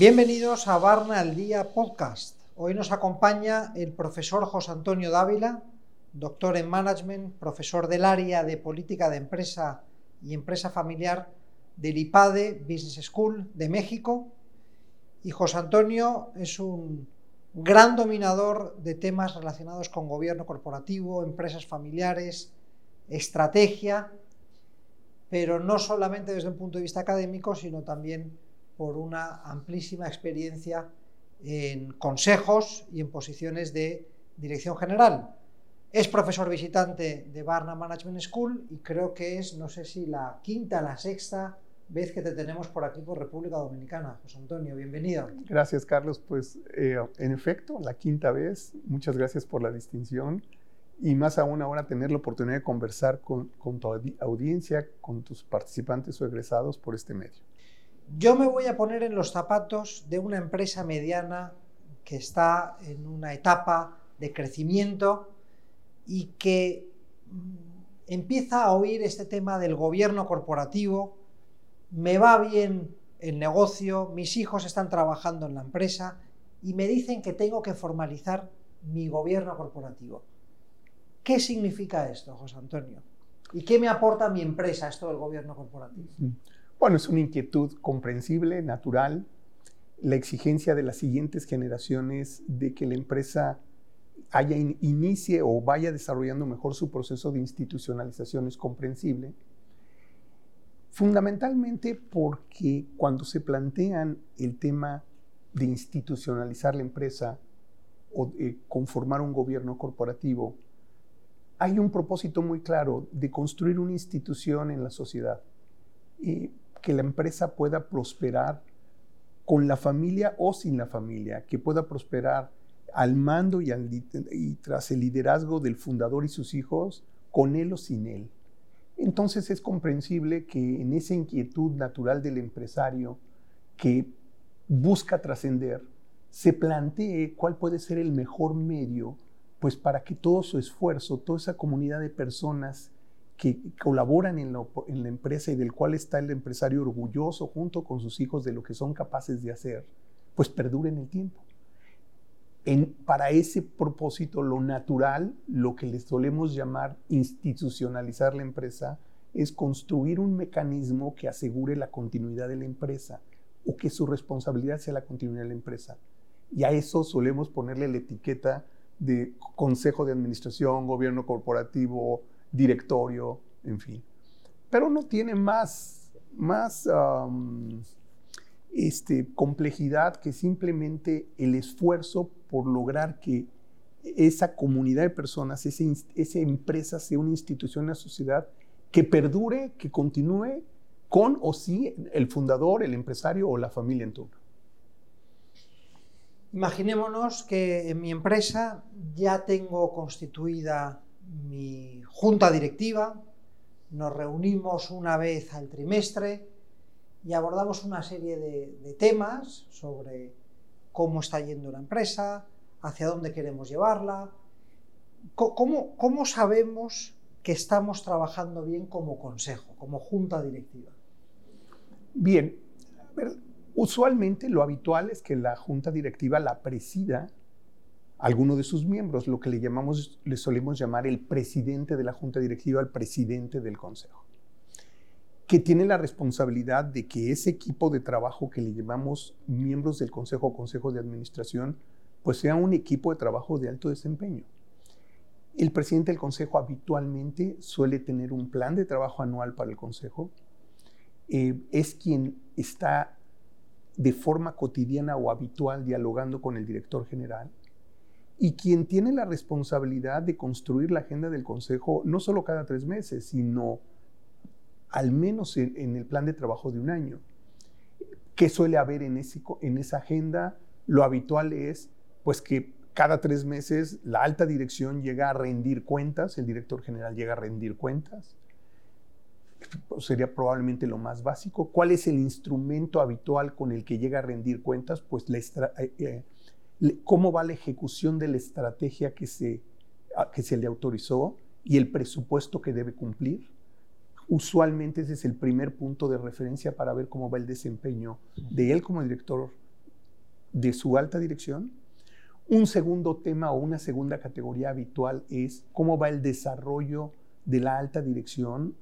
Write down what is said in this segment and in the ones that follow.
Bienvenidos a Barna al Día Podcast. Hoy nos acompaña el profesor José Antonio Dávila, doctor en Management, profesor del área de Política de Empresa y Empresa Familiar del IPADE Business School de México. Y José Antonio es un gran dominador de temas relacionados con gobierno corporativo, empresas familiares, estrategia, pero no solamente desde un punto de vista académico, sino también por una amplísima experiencia en consejos y en posiciones de dirección general. Es profesor visitante de Barna Management School y creo que es, no sé si la quinta, la sexta vez que te tenemos por aquí por República Dominicana. José Antonio, bienvenido. Gracias, Carlos. Pues eh, en efecto, la quinta vez. Muchas gracias por la distinción y más aún ahora tener la oportunidad de conversar con, con tu audiencia, con tus participantes o egresados por este medio. Yo me voy a poner en los zapatos de una empresa mediana que está en una etapa de crecimiento y que mm, empieza a oír este tema del gobierno corporativo, me va bien el negocio, mis hijos están trabajando en la empresa y me dicen que tengo que formalizar mi gobierno corporativo. ¿Qué significa esto, José Antonio? ¿Y qué me aporta mi empresa esto del gobierno corporativo? Mm. Bueno, es una inquietud comprensible, natural, la exigencia de las siguientes generaciones de que la empresa haya inicie o vaya desarrollando mejor su proceso de institucionalización es comprensible. Fundamentalmente porque cuando se plantean el tema de institucionalizar la empresa o de conformar un gobierno corporativo, hay un propósito muy claro de construir una institución en la sociedad y que la empresa pueda prosperar con la familia o sin la familia, que pueda prosperar al mando y, tras el liderazgo del fundador y sus hijos, con él o sin él. Entonces es comprensible que en esa inquietud natural del empresario que busca trascender, se plantee cuál puede ser el mejor medio pues para que todo su esfuerzo, toda esa comunidad de personas que colaboran en, la empresa y del cual está el empresario orgulloso junto con sus hijos de lo que son capaces de hacer, pues perduren el tiempo. Para ese propósito, lo natural, lo que les solemos llamar institucionalizar la empresa, es construir un mecanismo que asegure la continuidad de la empresa o que su responsabilidad sea la continuidad de la empresa. Y a eso solemos ponerle la etiqueta de consejo de administración, gobierno corporativo, directorio, en fin. Pero no tiene más, más este, complejidad que simplemente el esfuerzo por lograr que esa comunidad de personas, esa, esa empresa sea una institución, una sociedad que perdure, que continúe con o sin el fundador, el empresario o la familia en. Imaginémonos que en mi empresa ya tengo constituida mi junta directiva, nos reunimos una vez al trimestre y abordamos una serie de, temas sobre cómo está yendo la empresa, hacia dónde queremos llevarla, cómo, sabemos que estamos trabajando bien como consejo, como junta directiva. Bien, usualmente lo habitual es que la junta directiva la presida alguno de sus miembros, lo que le llamamos, le solemos llamar el presidente de la junta directiva, el presidente del consejo, que tiene la responsabilidad de que ese equipo de trabajo que le llamamos miembros del consejo o consejo de administración, pues sea un equipo de trabajo de alto desempeño. El presidente del consejo habitualmente suele tener un plan de trabajo anual para el consejo. Eh, es quien está de forma cotidiana o habitual dialogando con el director general y quien tiene la responsabilidad de construir la agenda del Consejo no solo cada tres meses, sino al menos en, el plan de trabajo de un año. ¿Qué suele haber en, en esa agenda? Lo habitual es pues que cada tres meses la alta dirección llega a rendir cuentas, el director general llega a rendir cuentas. Sería probablemente lo más básico. ¿Cuál es el instrumento habitual con el que llega a rendir cuentas? Pues la, eh, eh, cómo va la ejecución de la estrategia que se, que se le autorizó y el presupuesto que debe cumplir. Usualmente ese es el primer punto de referencia para ver cómo va el desempeño de él como director de su alta dirección. Un segundo tema o una segunda categoría habitual es cómo va el desarrollo de la alta dirección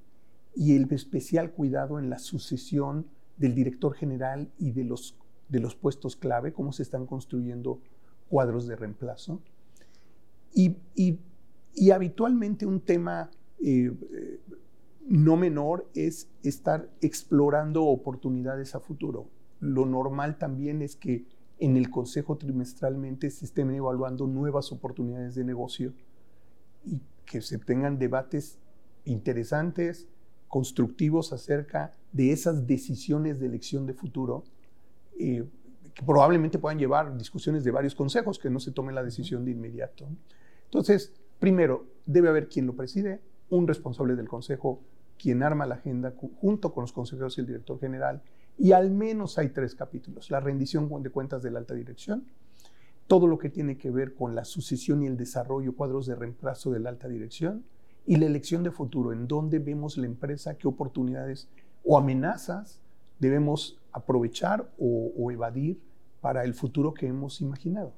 y el especial cuidado en la sucesión del director general y de los, de los puestos clave, cómo se están construyendo cuadros de reemplazo. Y, habitualmente un tema eh, no menor es estar explorando oportunidades a futuro. Lo normal también es que en el consejo trimestralmente se estén evaluando nuevas oportunidades de negocio y que se tengan debates interesantes, constructivos acerca de esas decisiones de elección de futuro, eh, que probablemente puedan llevar discusiones de varios consejos, que no se tome la decisión de inmediato. Entonces, primero, debe haber quien lo preside, un responsable del consejo, quien arma la agenda junto con los consejeros y el director general, y al menos hay tres capítulos. La rendición de cuentas de la alta dirección, todo lo que tiene que ver con la sucesión y el desarrollo, cuadros de reemplazo de la alta dirección, y la elección de futuro, en dónde vemos la empresa, qué oportunidades o amenazas debemos aprovechar o, evadir para el futuro que hemos imaginado.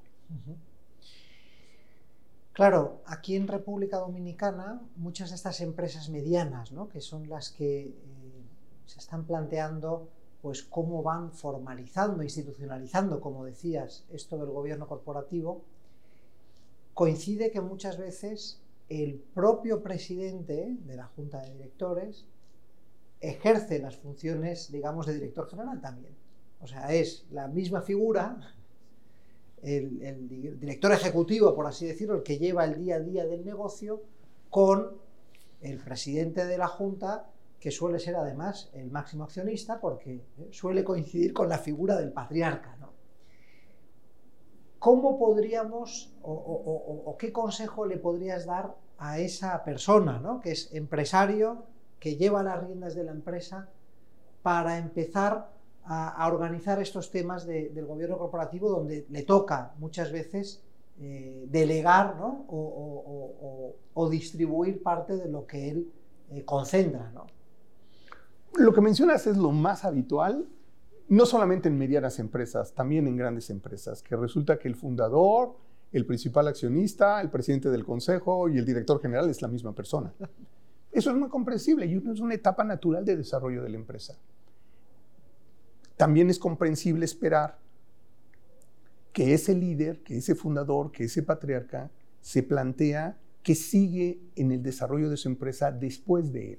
Claro, aquí en República Dominicana, muchas de estas empresas medianas, ¿no? que son las que eh, se están planteando pues cómo van formalizando, institucionalizando, como decías, esto del gobierno corporativo, coincide que muchas veces el propio presidente de la Junta de Directores ejerce las funciones, digamos, de director general también. O sea, es la misma figura, el, director ejecutivo, por así decirlo, el que lleva el día a día del negocio, con el presidente de la Junta, que suele ser además el máximo accionista, porque eh, suele coincidir con la figura del patriarca. ¿cómo podríamos o, qué consejo le podrías dar a esa persona, ¿no? que es empresario, que lleva las riendas de la empresa, para empezar a, organizar estos temas del gobierno corporativo donde le toca muchas veces eh, delegar o, distribuir parte de lo que él eh, concentra? Lo que mencionas es lo más habitual no solamente en medianas empresas, también en grandes empresas, que resulta que el fundador, el principal accionista, el presidente del consejo y el director general es la misma persona. Eso es muy comprensible y es una etapa natural de desarrollo de la empresa. También es comprensible esperar que ese líder, que ese fundador, que ese patriarca se plantea que sigue en el desarrollo de su empresa después de él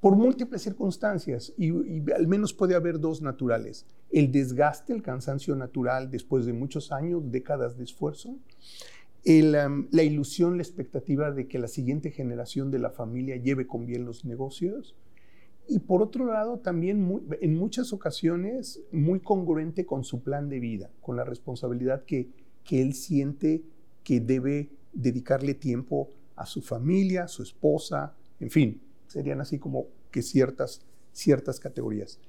por múltiples circunstancias y, al menos puede haber dos naturales. El desgaste, el cansancio natural después de muchos años, décadas de esfuerzo. la ilusión, la expectativa de que la siguiente generación de la familia lleve con bien los negocios. Y por otro lado, también en muchas ocasiones muy congruente con su plan de vida, con la responsabilidad que, que él siente que debe dedicarle tiempo a su familia, a su esposa, en fin, serían así como que ciertas, ciertas categorías.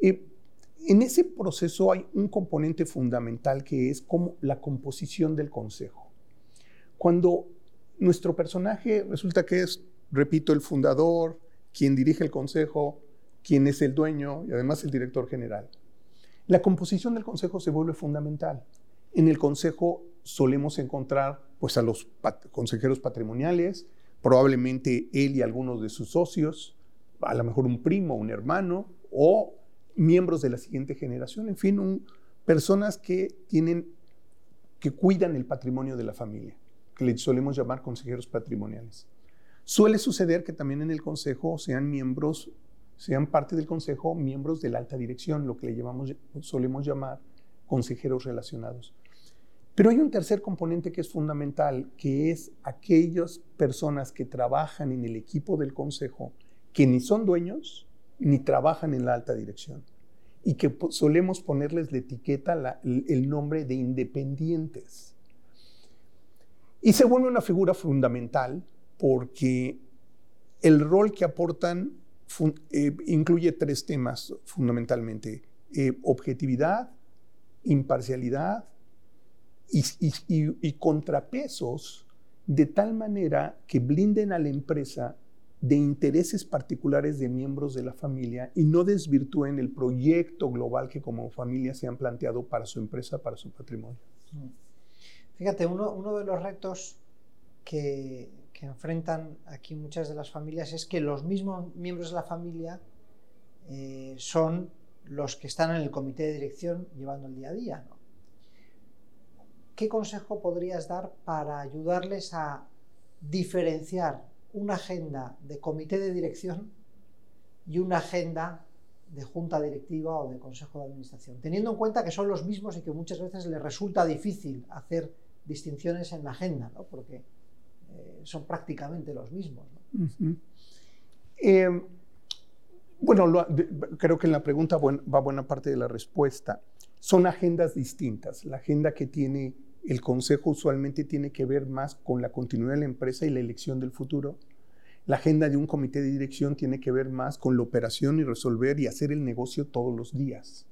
en ese proceso hay un componente fundamental que es como la composición del consejo. Cuando nuestro personaje resulta que es, repito, el fundador, quien dirige el consejo, quien es el dueño y además el director general. La composición del consejo se vuelve fundamental. En el consejo solemos encontrar pues, a los consejeros patrimoniales, probablemente él y algunos de sus socios, a lo mejor un primo, un hermano o miembros de la siguiente generación, en fin, personas que tienen que cuidan el patrimonio de la familia, que le solemos llamar consejeros patrimoniales. Suele suceder que también en el consejo sean miembros, sean parte del consejo miembros de la alta dirección, lo que le llamamos, solemos llamar consejeros relacionados. Pero hay un tercer componente que es fundamental, que es aquellas personas que trabajan en el equipo del consejo, que ni son dueños ni trabajan en la alta dirección y que solemos ponerles la etiqueta, el nombre de independientes. Y se vuelve una figura fundamental porque el rol que aportan eh, incluye tres temas fundamentalmente. Eh, objetividad, imparcialidad y, contrapesos de tal manera que blinden a la empresa de intereses particulares de miembros de la familia y no desvirtúen el proyecto global que como familia se han planteado para su empresa, para su patrimonio. Fíjate, uno, de los retos que, enfrentan aquí muchas de las familias es que los mismos miembros de la familia eh, son los que están en el comité de dirección llevando el día a día. ¿Qué consejo podrías dar para ayudarles a diferenciar una agenda de comité de dirección y una agenda de junta directiva o de consejo de administración, teniendo en cuenta que son los mismos y que muchas veces les resulta difícil hacer distinciones en la agenda, ¿no? porque eh, son prácticamente los mismos. Em, bueno, creo que en la pregunta va buena parte de la respuesta. Son agendas distintas. La agenda que tiene el consejo usualmente tiene que ver más con la continuidad de la empresa y la elección del futuro. La agenda de un comité de dirección tiene que ver más con la operación y resolver y hacer el negocio todos los días.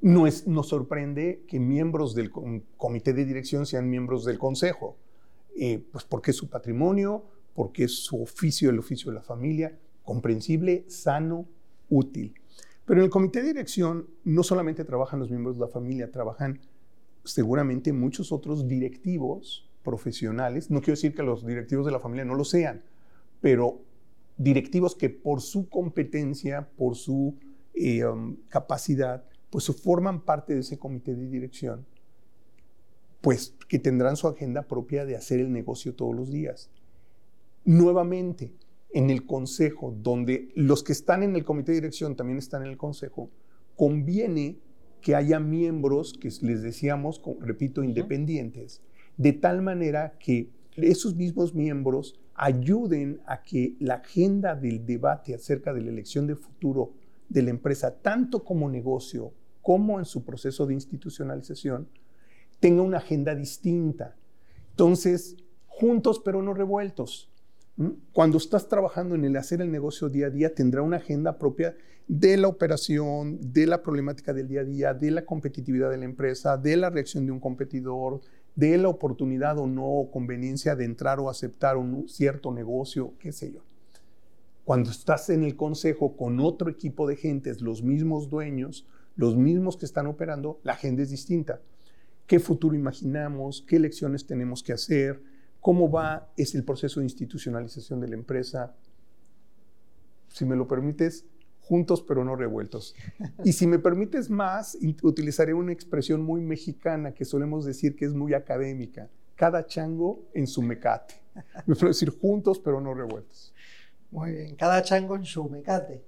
No es, nos sorprende que miembros del comité de dirección sean miembros del consejo, eh, pues porque es su patrimonio, porque es su oficio, el oficio de la familia, comprensible, sano, útil. Pero en el comité de dirección no solamente trabajan los miembros de la familia, trabajan seguramente muchos otros directivos profesionales, no quiero decir que los directivos de la familia no lo sean, pero directivos que por su competencia, por su eh, um, capacidad, pues forman parte de ese comité de dirección, pues que tendrán su agenda propia de hacer el negocio todos los días. Nuevamente, en el consejo, donde los que están en el comité de dirección también están en el consejo, conviene que haya miembros que les decíamos, repito, independientes, de tal manera que esos mismos miembros ayuden a que la agenda del debate acerca de la elección de futuro de la empresa, tanto como negocio como en su proceso de institucionalización, tenga una agenda distinta. Entonces, juntos pero no revueltos. Cuando estás trabajando en el hacer el negocio día a día, tendrá una agenda propia de la operación, de la problemática del día a día, de la competitividad de la empresa, de la reacción de un competidor, de la oportunidad o no conveniencia de entrar o aceptar un cierto negocio, qué sé yo. Cuando estás en el consejo con otro equipo de gentes, los mismos dueños, los mismos que están operando, la agenda es distinta. ¿Qué futuro imaginamos? ¿Qué lecciones tenemos que hacer? ¿Cómo va es el proceso de institucionalización de la empresa? Si me lo permites, juntos pero no revueltos. Y si me permites más, utilizaré una expresión muy mexicana que solemos decir que es muy académica. Cada chango en su mecate. Me puedo decir juntos pero no revueltos. Muy bien, cada chango en su mecate.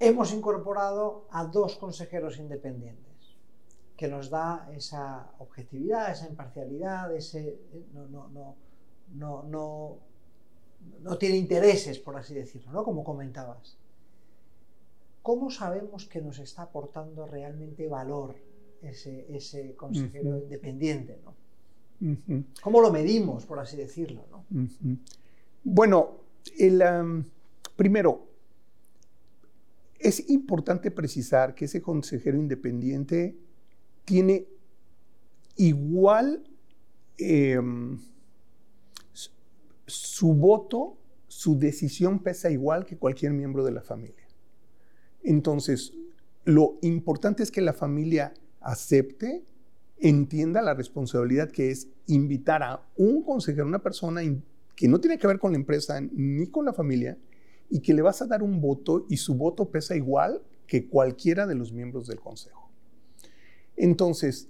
Hemos incorporado a dos consejeros independientes que nos da esa objetividad, esa imparcialidad, ese, no, no, no, no, no, no tiene intereses, por así decirlo, ¿no? como comentabas. ¿Cómo sabemos que nos está aportando realmente valor ese, ese consejero independiente? ¿no? ¿Cómo lo medimos, por así decirlo? ¿no? Bueno, el, primero, es importante precisar que ese consejero independiente tiene igual em, su voto, su decisión pesa igual que cualquier miembro de la familia. Entonces, lo importante es que la familia acepte, entienda la responsabilidad que es invitar a un consejero, una persona que no tiene que ver con la empresa ni con la familia, y que le vas a dar un voto y su voto pesa igual que cualquiera de los miembros del consejo. Entonces,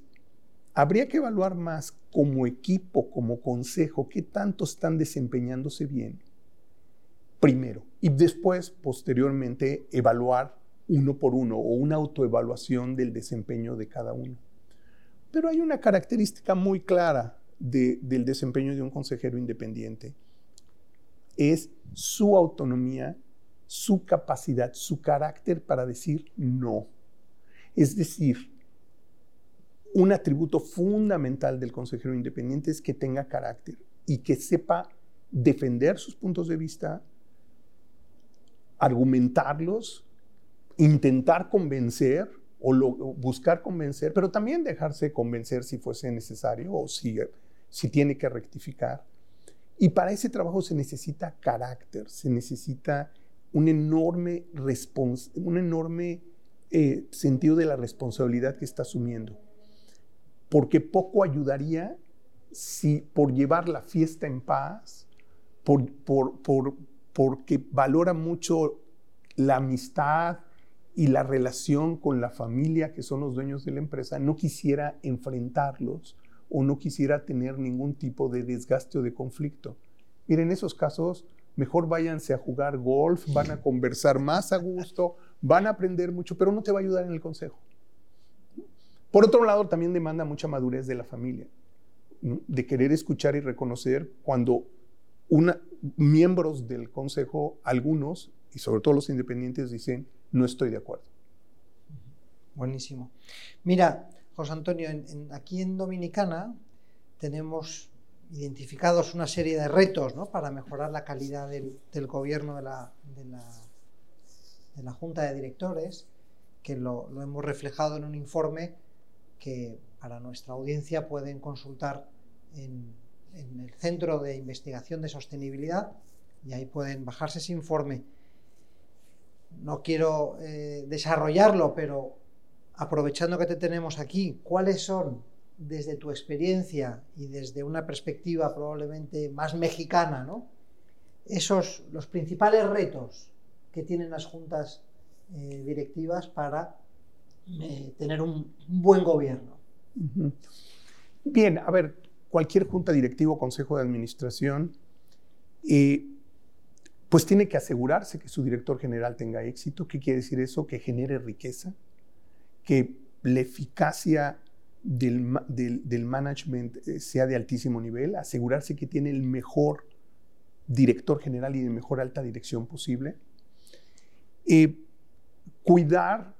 habría que evaluar más como equipo, como consejo, qué tanto están desempeñándose bien, primero, y después, posteriormente, evaluar uno por uno o una autoevaluación del desempeño de cada uno. Pero hay una característica muy clara del desempeño de un consejero independiente. Es su autonomía, su capacidad, su carácter para decir no. Es decir, un atributo fundamental del consejero independiente es que tenga carácter y que sepa defender sus puntos de vista, argumentarlos, intentar convencer o buscar convencer, pero también dejarse convencer si fuese necesario o si, si tiene que rectificar. Y para ese trabajo se necesita carácter, se necesita un enorme, eh, sentido de la responsabilidad que está asumiendo. Porque poco ayudaría si por llevar la fiesta en paz, por, por, por, porque valora mucho la amistad y la relación con la familia que son los dueños de la empresa, no quisiera enfrentarlos o no quisiera tener ningún tipo de desgaste o de conflicto. Miren, en esos casos, mejor váyanse a jugar golf, van a conversar más a gusto, van a aprender mucho, pero no te va a ayudar en el consejo. Por otro lado, también demanda mucha madurez de la familia, de querer escuchar y reconocer cuando miembros del consejo, algunos, y sobre todo los independientes, dicen, no estoy de acuerdo. Buenísimo. Mira, José Antonio, aquí en Dominicana tenemos identificados una serie de retos para mejorar la calidad del, gobierno de la, de la, Junta de Directores, que lo, hemos reflejado en un informe que para nuestra audiencia pueden consultar en, el Centro de Investigación de Sostenibilidad y ahí pueden bajarse ese informe. No quiero eh, desarrollarlo, pero aprovechando que te tenemos aquí, ¿cuáles son desde tu experiencia y desde una perspectiva probablemente más mexicana, ¿no? esos los principales retos que tienen las juntas eh, directivas para eh, tener un, buen gobierno. Bien, a ver, cualquier junta directiva o consejo de administración, eh, pues tiene que asegurarse que su director general tenga éxito. ¿Qué quiere decir eso? Que genere riqueza, que la eficacia del, management eh, sea de altísimo nivel, asegurarse que tiene el mejor director general y de mejor alta dirección posible. Cuidar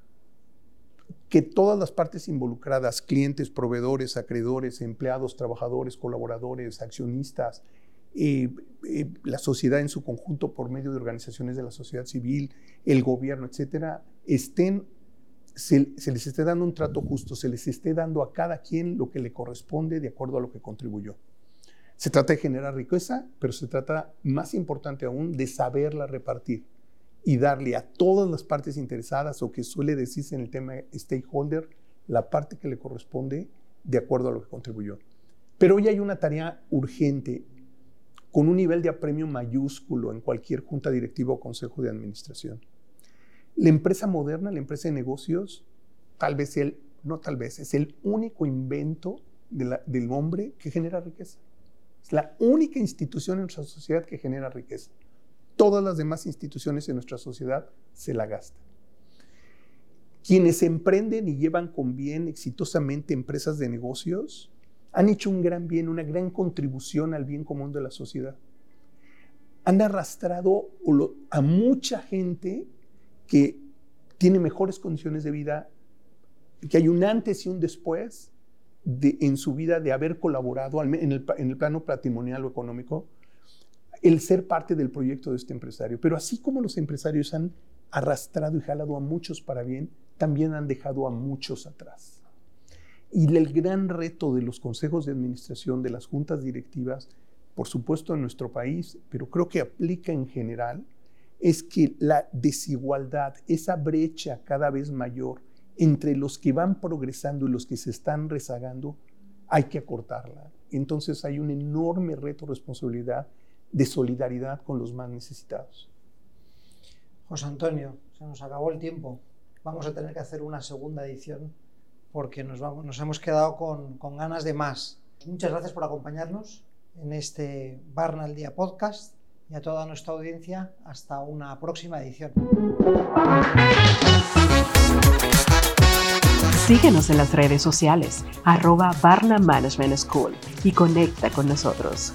que todas las partes involucradas, clientes, proveedores, acreedores, empleados, trabajadores, colaboradores, accionistas, eh, la sociedad en su conjunto por medio de organizaciones de la sociedad civil, el gobierno, etcétera, estén se, les esté dando un trato justo, se les esté dando a cada quien lo que le corresponde de acuerdo a lo que contribuyó. Se trata de generar riqueza, pero se trata, más importante aún, de saberla repartir y darle a todas las partes interesadas, o que suele decirse en el tema stakeholder, la parte que le corresponde de acuerdo a lo que contribuyó. Pero hoy hay una tarea urgente con un nivel de apremio mayúsculo en cualquier junta directiva o consejo de administración la empresa moderna, la empresa de negocios, tal vez el, no tal vez, es el único invento del hombre que genera riqueza. Es la única institución en nuestra sociedad que genera riqueza. Todas las demás instituciones en nuestra sociedad se la gastan. Quienes emprenden y llevan con bien exitosamente empresas de negocios han hecho un gran bien, una gran contribución al bien común de la sociedad. Han arrastrado a mucha gente que tiene mejores condiciones de vida, que hay un antes y un después de, en su vida de haber colaborado en el, en el plano patrimonial o económico, el ser parte del proyecto de este empresario. Pero así como los empresarios han arrastrado y jalado a muchos para bien, también han dejado a muchos atrás. Y el gran reto de los consejos de administración, de las juntas directivas, por supuesto en nuestro país, pero creo que aplica en general, es que la desigualdad, esa brecha cada vez mayor entre los que van progresando y los que se están rezagando, hay que acortarla. Entonces hay un enorme reto, responsabilidad de solidaridad con los más necesitados. José Antonio, se nos acabó el tiempo. Vamos a tener que hacer una segunda edición porque nos, vamos, nos hemos quedado con, con ganas de más. Muchas gracias por acompañarnos en este Barna al Día podcast y a toda nuestra audiencia hasta una próxima edición. Síguenos en las redes sociales, arroba Barna Management School y conecta con nosotros.